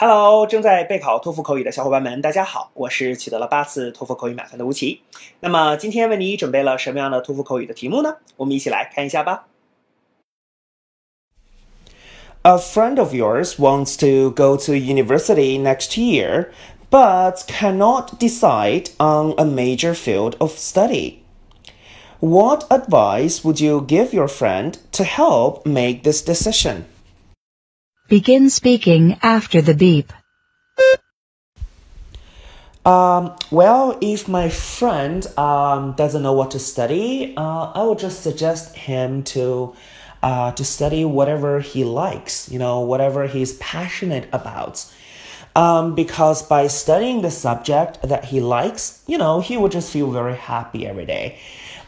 Hello，正在备考托福口语的小伙伴们，大家好，我是取得了八次托福口语满分的吴奇。那么今天为你准备了什么样的托福口语的题目呢？我们一起来看一下吧。A friend of yours wants to go to university next year, but cannot decide on a major field of study. What advice would you give your friend to help make this decision? Begin speaking after the beep. Um, well, if my friend um, doesn't know what to study, uh, I would just suggest him to uh, to study whatever he likes, you know, whatever he's passionate about. Um, because by studying the subject that he likes, you know, he will just feel very happy every day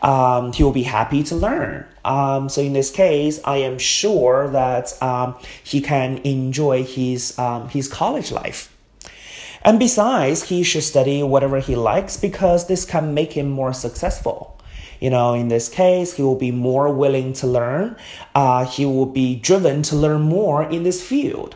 um, he will be happy to learn. Um, so in this case, I am sure that um, he can enjoy his um, his college life. And besides, he should study whatever he likes because this can make him more successful. You know, in this case, he will be more willing to learn. Uh, he will be driven to learn more in this field,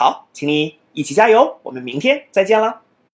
好，请你一起加油，我们明天再见了。